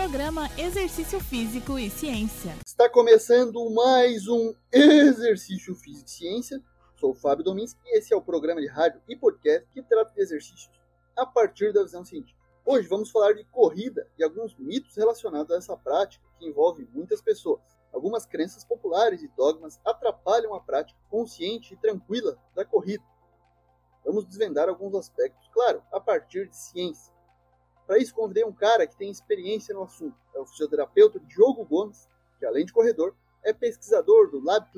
Programa Exercício Físico e Ciência. Está começando mais um Exercício Físico e Ciência. Sou o Fábio Dominski e esse é o programa de rádio e podcast que trata de exercícios a partir da visão científica. Hoje vamos falar de corrida e alguns mitos relacionados a essa prática que envolve muitas pessoas. Algumas crenças populares e dogmas atrapalham a prática consciente e tranquila da corrida. Vamos desvendar alguns aspectos, claro, a partir de ciência. Para isso, convidei um cara que tem experiência no assunto. É o fisioterapeuta Diogo Gomes, que além de corredor, é pesquisador do Lab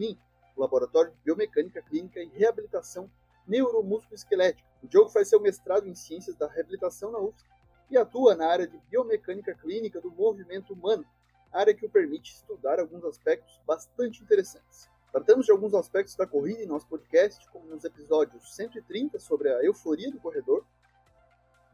o Laboratório de Biomecânica Clínica e Reabilitação Neuromusculoesquelética. O Diogo faz seu mestrado em Ciências da Reabilitação na UFSC e atua na área de Biomecânica Clínica do Movimento Humano, área que o permite estudar alguns aspectos bastante interessantes. Tratamos de alguns aspectos da corrida em nosso podcast, como nos episódios 130 sobre a euforia do corredor,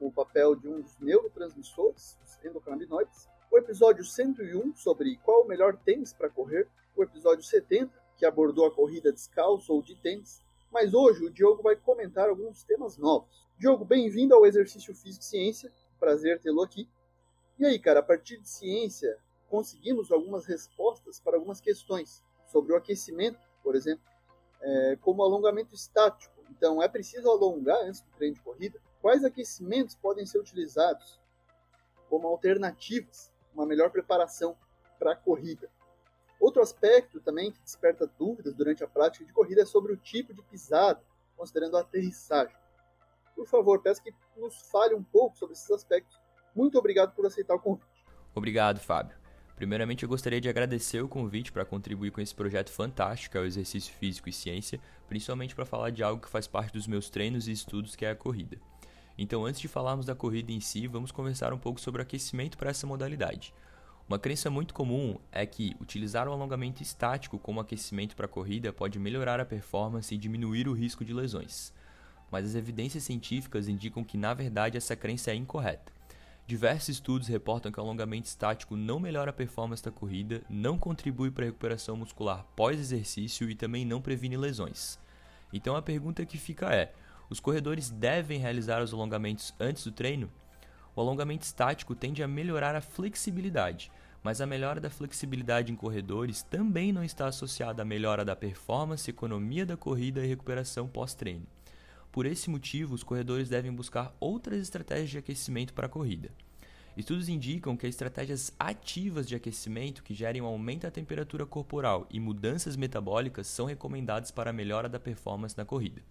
o papel de um dos neurotransmissores, os endocannabinoides, o episódio 101 sobre qual o melhor tênis para correr, o episódio 70 que abordou a corrida descalço ou de tênis, mas hoje o Diogo vai comentar alguns temas novos. Diogo, bem-vindo ao Exercício Físico e Ciência, prazer tê-lo aqui. E aí, cara, a partir de ciência, conseguimos algumas respostas para algumas questões sobre o aquecimento, por exemplo, é, como alongamento estático. Então, é preciso alongar antes do treino de corrida? Quais aquecimentos podem ser utilizados como alternativas, uma melhor preparação para a corrida? Outro aspecto também que desperta dúvidas durante a prática de corrida é sobre o tipo de pisada, considerando a aterrissagem. Por favor, peço que nos fale um pouco sobre esses aspectos. Muito obrigado por aceitar o convite. Obrigado, Fábio. Primeiramente, eu gostaria de agradecer o convite para contribuir com esse projeto fantástico que é o exercício físico e ciência, principalmente para falar de algo que faz parte dos meus treinos e estudos, que é a corrida. Então, antes de falarmos da corrida em si, vamos conversar um pouco sobre aquecimento para essa modalidade. Uma crença muito comum é que utilizar o alongamento estático como aquecimento para a corrida pode melhorar a performance e diminuir o risco de lesões. Mas as evidências científicas indicam que, na verdade, essa crença é incorreta. Diversos estudos reportam que o alongamento estático não melhora a performance da corrida, não contribui para a recuperação muscular pós-exercício e também não previne lesões. Então a pergunta que fica é: os corredores devem realizar os alongamentos antes do treino? O alongamento estático tende a melhorar a flexibilidade, mas a melhora da flexibilidade em corredores também não está associada à melhora da performance, economia da corrida e recuperação pós-treino. Por esse motivo, os corredores devem buscar outras estratégias de aquecimento para a corrida. Estudos indicam que estratégias ativas de aquecimento que gerem um aumento da temperatura corporal e mudanças metabólicas são recomendadas para a melhora da performance na corrida.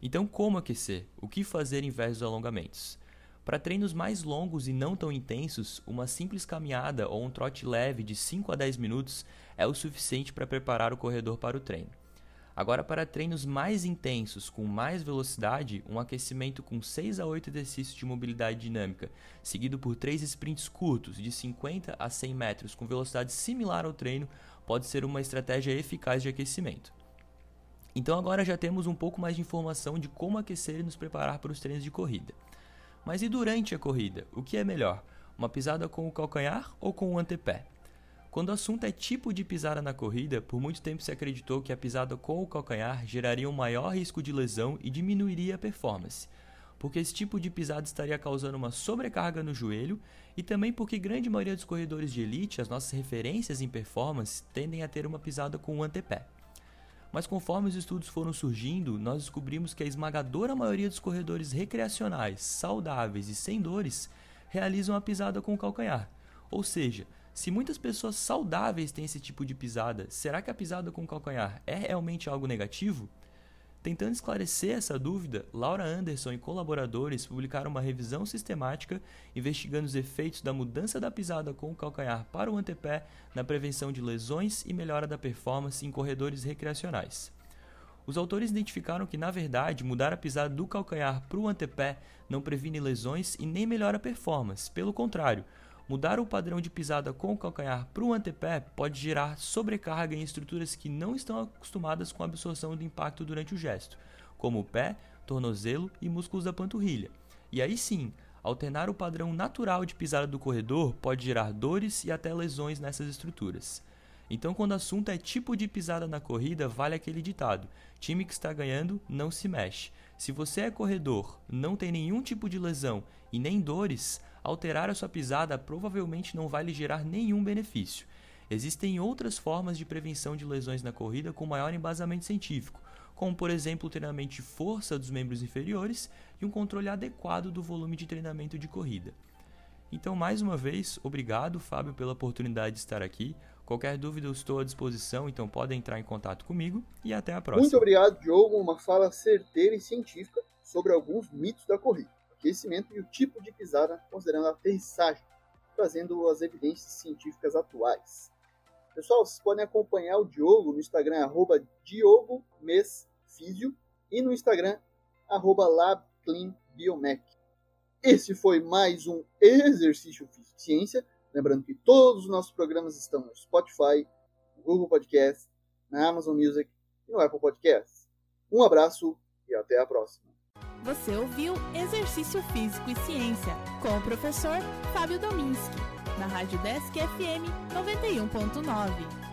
Então, como aquecer? O que fazer em vez dos alongamentos? Para treinos mais longos e não tão intensos, uma simples caminhada ou um trote leve de 5 a 10 minutos é o suficiente para preparar o corredor para o treino. Agora, para treinos mais intensos, com mais velocidade, um aquecimento com 6 a 8 exercícios de mobilidade dinâmica, seguido por 3 sprints curtos de 50 a 100 metros com velocidade similar ao treino, pode ser uma estratégia eficaz de aquecimento. Então agora já temos um pouco mais de informação de como aquecer e nos preparar para os treinos de corrida. Mas e durante a corrida? O que é melhor? Uma pisada com o calcanhar ou com o antepé? Quando o assunto é tipo de pisada na corrida, por muito tempo se acreditou que a pisada com o calcanhar geraria um maior risco de lesão e diminuiria a performance, porque esse tipo de pisada estaria causando uma sobrecarga no joelho e também porque grande maioria dos corredores de elite, as nossas referências em performance, tendem a ter uma pisada com o antepé. Mas conforme os estudos foram surgindo, nós descobrimos que a esmagadora maioria dos corredores recreacionais, saudáveis e sem dores realizam a pisada com o calcanhar. Ou seja, se muitas pessoas saudáveis têm esse tipo de pisada, será que a pisada com o calcanhar é realmente algo negativo? Tentando esclarecer essa dúvida, Laura Anderson e colaboradores publicaram uma revisão sistemática investigando os efeitos da mudança da pisada com o calcanhar para o antepé na prevenção de lesões e melhora da performance em corredores recreacionais. Os autores identificaram que, na verdade, mudar a pisada do calcanhar para o antepé não previne lesões e nem melhora a performance. Pelo contrário, Mudar o padrão de pisada com o calcanhar para o antepé pode gerar sobrecarga em estruturas que não estão acostumadas com a absorção do impacto durante o gesto, como o pé, tornozelo e músculos da panturrilha. E aí sim, alternar o padrão natural de pisada do corredor pode gerar dores e até lesões nessas estruturas. Então, quando o assunto é tipo de pisada na corrida, vale aquele ditado: time que está ganhando não se mexe. Se você é corredor, não tem nenhum tipo de lesão e nem dores, alterar a sua pisada provavelmente não vai lhe gerar nenhum benefício. Existem outras formas de prevenção de lesões na corrida com maior embasamento científico, como por exemplo o treinamento de força dos membros inferiores e um controle adequado do volume de treinamento de corrida. Então, mais uma vez, obrigado, Fábio, pela oportunidade de estar aqui. Qualquer dúvida eu estou à disposição, então podem entrar em contato comigo e até a próxima. Muito obrigado, Diogo. Uma fala certeira e científica sobre alguns mitos da corrida, aquecimento e o tipo de pisada, considerando a aterrissagem, trazendo as evidências científicas atuais. Pessoal, vocês podem acompanhar o Diogo no Instagram, arroba DiogoMesFísio, e no Instagram, arroba LabCleanBiomec. Esse foi mais um Exercício Físico e Ciência. Lembrando que todos os nossos programas estão no Spotify, no Google Podcast, na Amazon Music e no Apple Podcast. Um abraço e até a próxima. Você ouviu Exercício Físico e Ciência com o professor Fábio Dominski, na Rádio Desk FM 91.9.